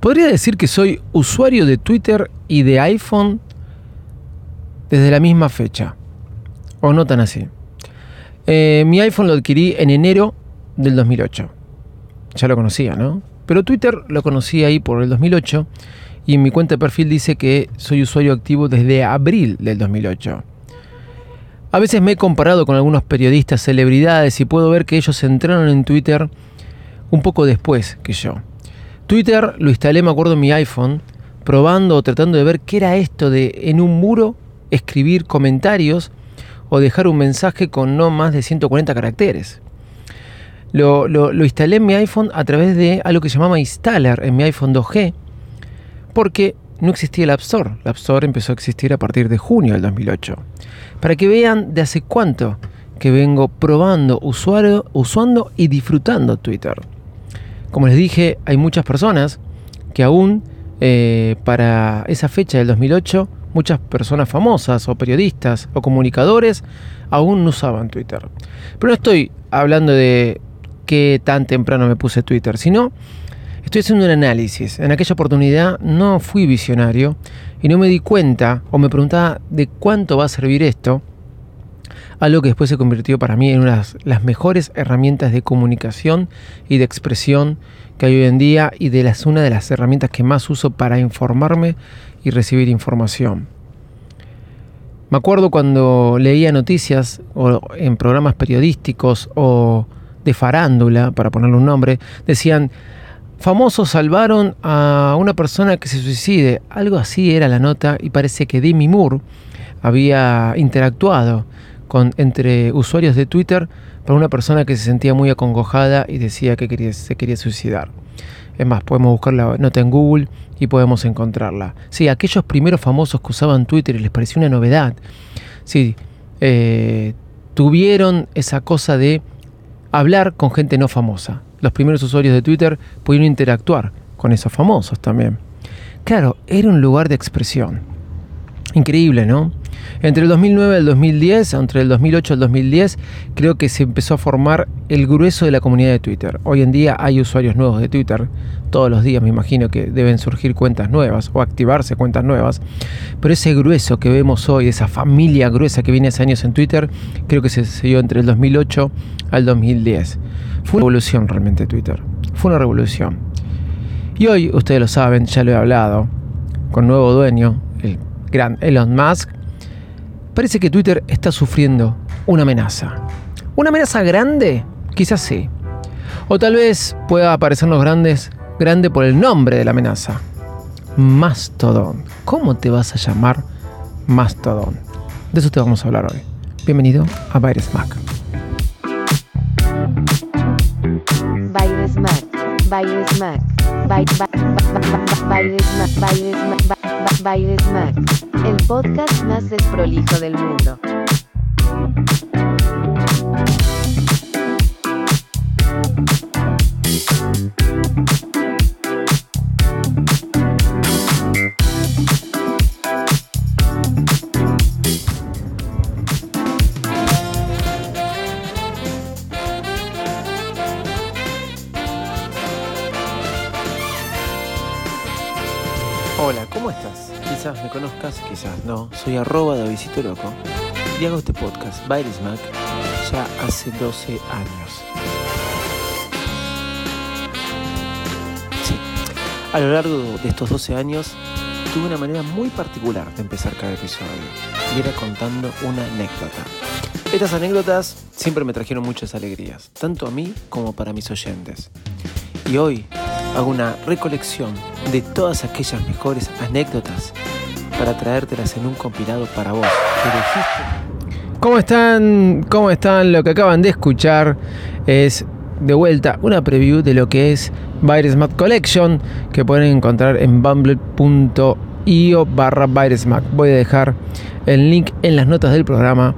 Podría decir que soy usuario de Twitter y de iPhone desde la misma fecha. O no tan así. Eh, mi iPhone lo adquirí en enero del 2008. Ya lo conocía, ¿no? Pero Twitter lo conocí ahí por el 2008 y en mi cuenta de perfil dice que soy usuario activo desde abril del 2008. A veces me he comparado con algunos periodistas, celebridades y puedo ver que ellos entraron en Twitter un poco después que yo. Twitter lo instalé, me acuerdo, en mi iPhone, probando o tratando de ver qué era esto de en un muro escribir comentarios o dejar un mensaje con no más de 140 caracteres. Lo, lo, instalé en mi iPhone a través de algo que se llamaba Installer en mi iPhone 2G, porque no existía el App Store. El App Store empezó a existir a partir de junio del 2008 para que vean de hace cuánto que vengo probando, usuario, usando y disfrutando Twitter. Como les dije, hay muchas personas que aún eh, para esa fecha del 2008, muchas personas famosas o periodistas o comunicadores aún no usaban Twitter. Pero no estoy hablando de qué tan temprano me puse Twitter, sino estoy haciendo un análisis. En aquella oportunidad no fui visionario y no me di cuenta o me preguntaba de cuánto va a servir esto, algo que después se convirtió para mí en una de las mejores herramientas de comunicación y de expresión que hay hoy en día y de las una de las herramientas que más uso para informarme y recibir información. Me acuerdo cuando leía noticias o en programas periodísticos o de farándula, para ponerle un nombre, decían Famosos salvaron a una persona que se suicide. Algo así era la nota y parece que Demi Moore había interactuado entre usuarios de Twitter para una persona que se sentía muy acongojada y decía que quería, se quería suicidar. Es más, podemos buscar la nota en Google y podemos encontrarla. Sí, aquellos primeros famosos que usaban Twitter y les pareció una novedad, sí, eh, tuvieron esa cosa de hablar con gente no famosa los primeros usuarios de Twitter pudieron interactuar con esos famosos también. Claro, era un lugar de expresión. Increíble, ¿no? Entre el 2009 y el 2010, entre el 2008 y el 2010, creo que se empezó a formar el grueso de la comunidad de Twitter. Hoy en día hay usuarios nuevos de Twitter. Todos los días me imagino que deben surgir cuentas nuevas o activarse cuentas nuevas. Pero ese grueso que vemos hoy, esa familia gruesa que viene hace años en Twitter, creo que se selló entre el 2008 al 2010. Fue una revolución realmente Twitter. Fue una revolución. Y hoy, ustedes lo saben, ya lo he hablado, con nuevo dueño, el gran Elon Musk, parece que Twitter está sufriendo una amenaza. ¿Una amenaza grande? Quizás sí. O tal vez pueda parecernos grandes, grande por el nombre de la amenaza. Mastodon. ¿Cómo te vas a llamar Mastodon? De eso te vamos a hablar hoy. Bienvenido a Mac, Baires Mac, el podcast más desprolijo del mundo. Conozcas, quizás no. Soy arroba de Visito Loco y hago este podcast, Virus Mac, ya hace 12 años. Sí, a lo largo de estos 12 años tuve una manera muy particular de empezar cada episodio y era contando una anécdota. Estas anécdotas siempre me trajeron muchas alegrías, tanto a mí como para mis oyentes. Y hoy hago una recolección de todas aquellas mejores anécdotas para traértelas en un compilado para vos. ¿Cómo están? ¿Cómo están? Lo que acaban de escuchar es de vuelta una preview de lo que es Virus Collection que pueden encontrar en bumble.io barra Voy a dejar el link en las notas del programa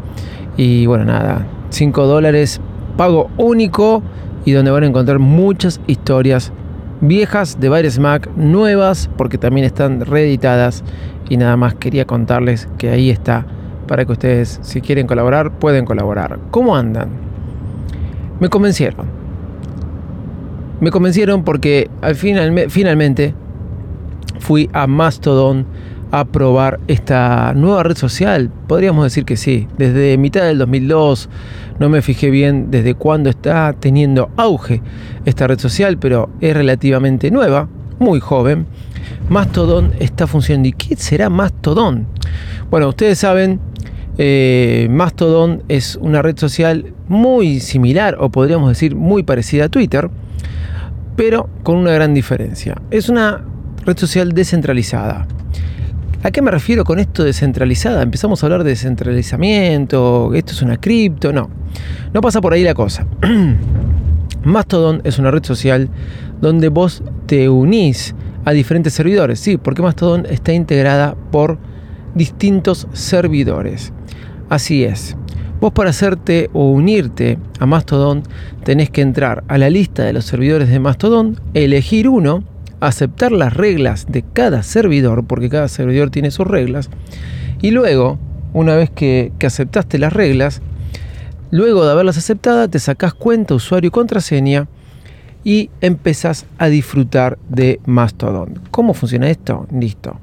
y bueno nada, 5 dólares, pago único y donde van a encontrar muchas historias viejas de Virus Mac, nuevas porque también están reeditadas y nada más quería contarles que ahí está para que ustedes si quieren colaborar pueden colaborar. ¿Cómo andan? Me convencieron. Me convencieron porque al final, finalmente fui a Mastodon a probar esta nueva red social? Podríamos decir que sí. Desde mitad del 2002, no me fijé bien desde cuándo está teniendo auge esta red social, pero es relativamente nueva, muy joven. Mastodon está funcionando. ¿Y qué será Mastodon? Bueno, ustedes saben, eh, Mastodon es una red social muy similar, o podríamos decir muy parecida a Twitter, pero con una gran diferencia. Es una red social descentralizada. ¿A qué me refiero con esto descentralizada? Empezamos a hablar de descentralizamiento, esto es una cripto, no. No pasa por ahí la cosa. Mastodon es una red social donde vos te unís a diferentes servidores. Sí, porque Mastodon está integrada por distintos servidores. Así es. Vos para hacerte o unirte a Mastodon tenés que entrar a la lista de los servidores de Mastodon, elegir uno, aceptar las reglas de cada servidor, porque cada servidor tiene sus reglas, y luego, una vez que, aceptaste las reglas, luego de haberlas aceptadas, te sacás cuenta, usuario y contraseña y empezás a disfrutar de Mastodon. ¿Cómo funciona esto? Listo.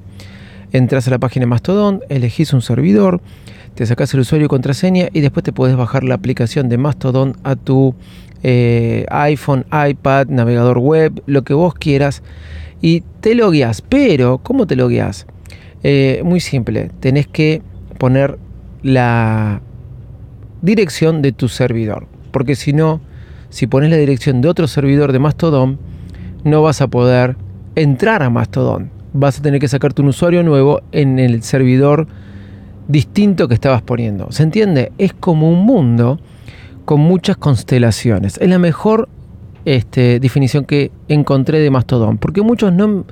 Entras a la página de Mastodon, elegís un servidor, te sacás el usuario y contraseña y después te puedes bajar la aplicación de Mastodon a tu eh, iPhone, iPad, navegador web, lo que vos quieras y te logueas. Pero, ¿cómo te logueas? Eh, muy simple, tenés que poner la dirección de tu servidor, porque si no, si pones la dirección de otro servidor de Mastodon, no vas a poder entrar a Mastodon. Vas a tener que sacarte un usuario nuevo en el servidor distinto que estabas poniendo. ¿Se entiende? Es como un mundo con muchas constelaciones. Es la mejor este, definición que encontré de Mastodon, porque muchos no,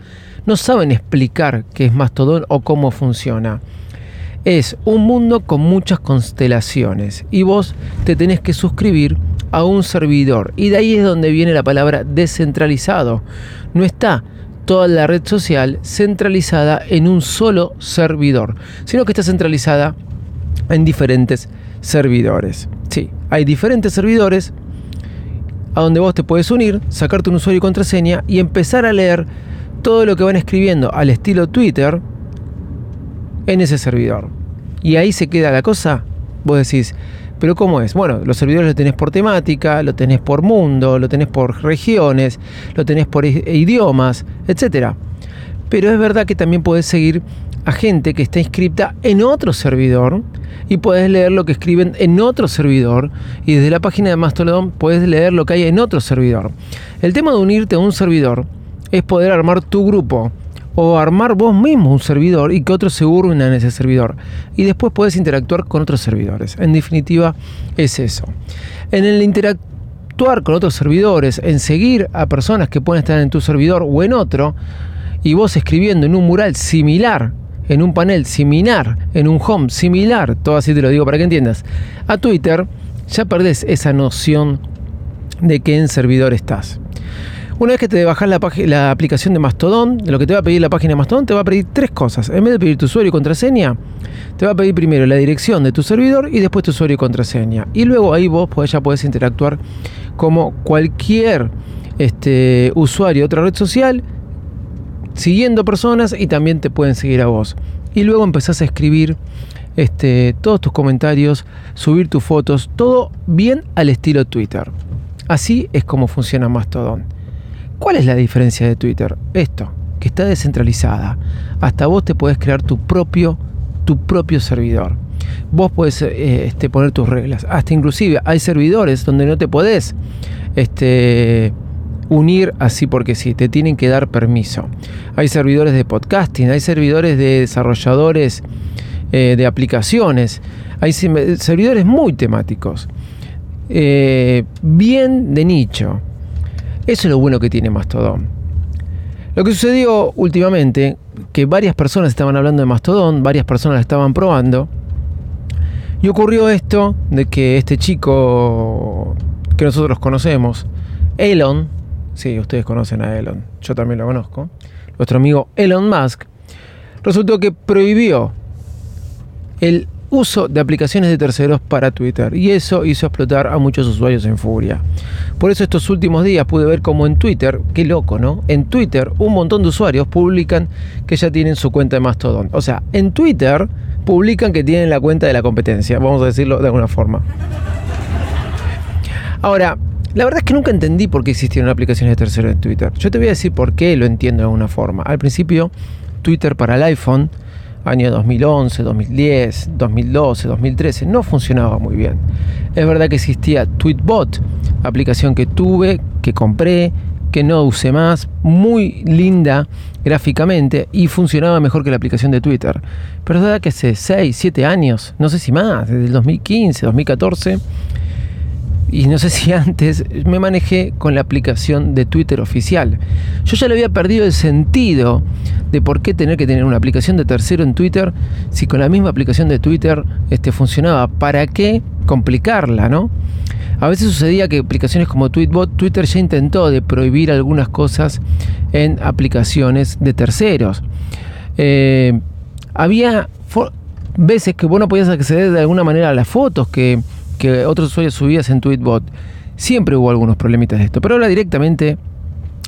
no saben explicar qué es Mastodon o cómo funciona. Es un mundo con muchas constelaciones y vos te tenés que suscribir a un servidor. Y de ahí es donde viene la palabra descentralizado. No está toda la red social centralizada en un solo servidor, sino que está centralizada en diferentes servidores. Sí, hay diferentes servidores a donde vos te puedes unir, sacarte un usuario y contraseña y empezar a leer todo lo que van escribiendo al estilo Twitter en ese servidor. Y ahí se queda la cosa. Vos decís, pero ¿cómo es? Bueno, los servidores lo tenés por temática, lo tenés por mundo, lo tenés por regiones, lo tenés por idiomas, etc. Pero es verdad que también podés seguir a gente que está inscripta en otro servidor y puedes leer lo que escriben en otro servidor y desde la página de Mastodon puedes leer lo que hay en otro servidor. El tema de unirte a un servidor es poder armar tu grupo o armar vos mismo un servidor y que otros se unan en ese servidor. Y después puedes interactuar con otros servidores. En definitiva, es eso. En el interactuar con otros servidores, en seguir a personas que pueden estar en tu servidor o en otro, y vos escribiendo en un mural similar, en un panel similar, en un home similar, todo así te lo digo para que entiendas, a Twitter, ya perdés esa noción de qué en servidor estás. Una vez que te bajas la, aplicación de Mastodon, lo que te va a pedir la página de Mastodon, te va a pedir tres cosas. En vez de pedir tu usuario y contraseña, te va a pedir primero la dirección de tu servidor y después tu usuario y contraseña. Y luego ahí vos ya podés interactuar como cualquier este, usuario de otra red social, siguiendo personas y también te pueden seguir a vos. Y luego empezás a escribir este, todos tus comentarios, subir tus fotos, todo bien al estilo Twitter. Así es como funciona Mastodon. ¿Cuál es la diferencia de Twitter? Esto, que está descentralizada. Hasta vos te puedes crear tu propio, tu propio servidor. Vos podés eh, este, poner tus reglas. Hasta inclusive hay servidores donde no te podés este, unir así porque sí, te tienen que dar permiso. Hay servidores de podcasting, hay servidores de desarrolladores eh, de aplicaciones, hay servidores muy temáticos, eh, bien de nicho. Eso es lo bueno que tiene Mastodon. Lo que sucedió últimamente, que varias personas estaban hablando de Mastodon, varias personas la estaban probando, y ocurrió esto de que este chico que nosotros conocemos, Elon, sí, ustedes conocen a Elon, yo también lo conozco, nuestro amigo Elon Musk, resultó que prohibió el uso de aplicaciones de terceros para Twitter y eso hizo explotar a muchos usuarios en furia. Por eso estos últimos días pude ver como en Twitter, qué loco, ¿no? En Twitter un montón de usuarios publican que ya tienen su cuenta de Mastodon. O sea, en Twitter publican que tienen la cuenta de la competencia, vamos a decirlo de alguna forma. Ahora, la verdad es que nunca entendí por qué existieron aplicaciones de terceros en Twitter. Yo te voy a decir por qué lo entiendo de alguna forma. Al principio, Twitter para el iPhone año 2011, 2010, 2012, 2013, no funcionaba muy bien. Es verdad que existía Tweetbot, aplicación que tuve, que compré, que no usé más, muy linda gráficamente y funcionaba mejor que la aplicación de Twitter. Pero es verdad que hace 6, 7 años, no sé si más, desde el 2015, 2014, y no sé si antes me manejé con la aplicación de Twitter oficial. Yo ya le había perdido el sentido de por qué tener que tener una aplicación de tercero en Twitter si con la misma aplicación de Twitter este, funcionaba. ¿Para qué complicarla, no? A veces sucedía que aplicaciones como Tweetbot, Twitter ya intentó de prohibir algunas cosas en aplicaciones de terceros. Eh, había veces que vos no podías acceder de alguna manera a las fotos que que otros usuarios subías en Tweetbot. Siempre hubo algunos problemitas de esto, pero ahora directamente,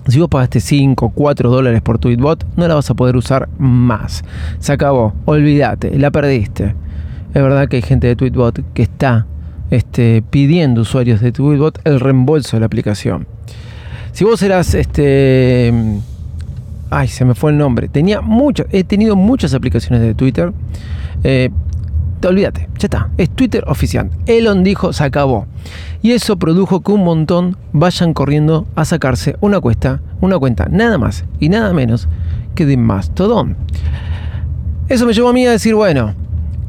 si vos pagaste 5, 4 dólares por Tweetbot, no la vas a poder usar más. Se acabó, olvídate, la perdiste. Es verdad que hay gente de Tweetbot que está este, pidiendo usuarios de Tweetbot el reembolso de la aplicación. Si vos eras este. Ay, se me fue el nombre. Tenía mucho, he tenido muchas aplicaciones de Twitter. Eh, olvídate, ya está, es Twitter oficial. Elon dijo, se acabó. Y eso produjo que un montón vayan corriendo a sacarse una cuesta, una cuenta, nada más y nada menos que de Mastodon. Eso me llevó a mí a decir, bueno,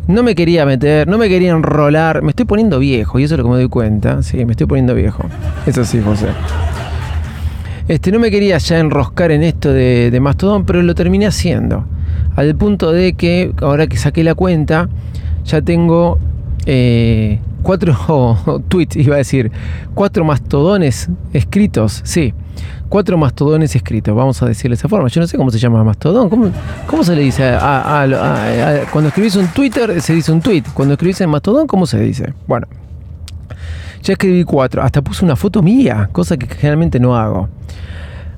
no me quería meter, no me quería enrolar, me estoy poniendo viejo, y eso es lo que me doy cuenta, sí, me estoy poniendo viejo. Eso sí, José. Este, no me quería ya enroscar en esto de, de Mastodon, pero lo terminé haciendo. Al punto de que, ahora que saqué la cuenta, ya tengo eh, cuatro tweets, iba a decir, cuatro mastodones escritos, sí, cuatro mastodones escritos, vamos a decirlo de esa forma. Yo no sé cómo se llama mastodón, ¿cómo, se le dice? A, cuando escribís un Twitter se dice un tweet, cuando escribís en mastodón, ¿cómo se dice? Bueno, ya escribí cuatro, hasta puse una foto mía, cosa que generalmente no hago.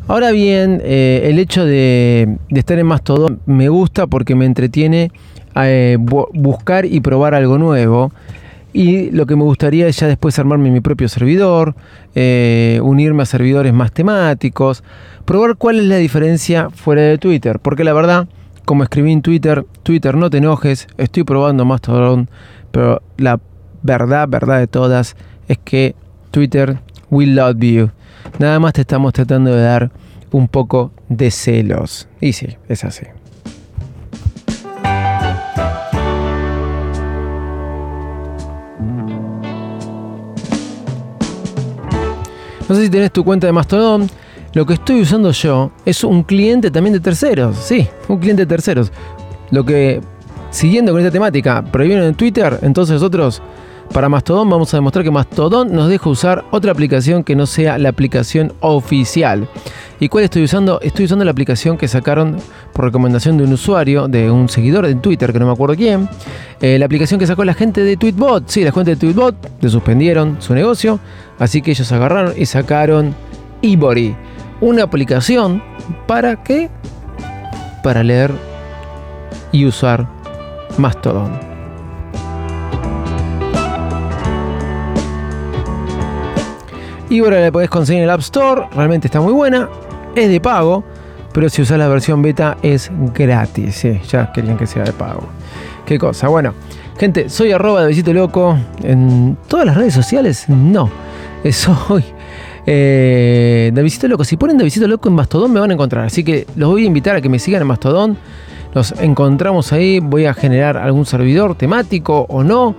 Ahora bien, eh, el hecho de, de estar en Mastodon me gusta porque me entretiene eh, buscar y probar algo nuevo. Y lo que me gustaría es ya después armarme mi propio servidor, eh, unirme a servidores más temáticos, probar cuál es la diferencia fuera de Twitter. Porque la verdad, como escribí en Twitter, Twitter no te enojes, estoy probando Mastodon, pero la verdad, verdad de todas, es que Twitter will love you. Nada más te estamos tratando de dar un poco de celos. Y sí, es así. No sé si tenés tu cuenta de Mastodon. Lo que estoy usando yo es un cliente también de terceros. Sí, un cliente de terceros. Lo que, siguiendo con esta temática, prohibieron en Twitter, entonces nosotros, para Mastodon, vamos a demostrar que Mastodon nos deja usar otra aplicación que no sea la aplicación oficial. ¿Y cuál estoy usando? Estoy usando la aplicación que sacaron por recomendación de un usuario, de un seguidor de Twitter, que no me acuerdo quién. Eh, la aplicación que sacó la gente de Tweetbot. Sí, la gente de Tweetbot le suspendieron su negocio. Así que ellos agarraron y sacaron Ivory. Una aplicación para qué? Para leer y usar Mastodon. Ivory la podés conseguir en el App Store. Realmente está muy buena es de pago, pero si usas la versión beta es gratis. Ya querían que sea de pago. Qué cosa. Bueno, gente, soy arroba de Visito Loco. En todas las redes sociales, no. Soy eh, de Visito Loco. Si ponen de Visito Loco en Mastodon me van a encontrar. Así que los voy a invitar a que me sigan en Mastodon. Nos encontramos ahí. Voy a generar algún servidor temático o no.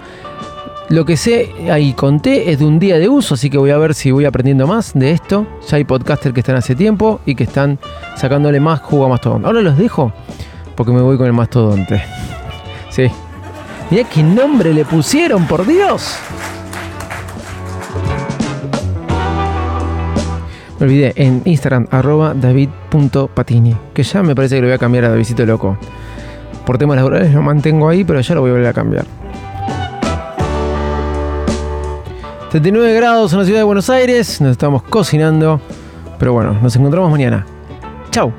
Lo que sé ahí conté es de un día de uso, así que voy a ver si voy aprendiendo más de esto. Ya hay podcasters que están hace tiempo y que están sacándole más jugo a Mastodon. Ahora los dejo porque me voy con el mastodonte. Sí. Mirá qué nombre le pusieron, por Dios. Me olvidé, en Instagram, arroba david.patini. Que ya me parece que lo voy a cambiar a Davidito Loco. Por temas laborales lo mantengo ahí, pero ya lo voy a volver a cambiar. 79 grados en la ciudad de Buenos Aires, nos estamos cocinando. Pero bueno, nos encontramos mañana. Chau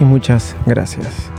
y muchas gracias.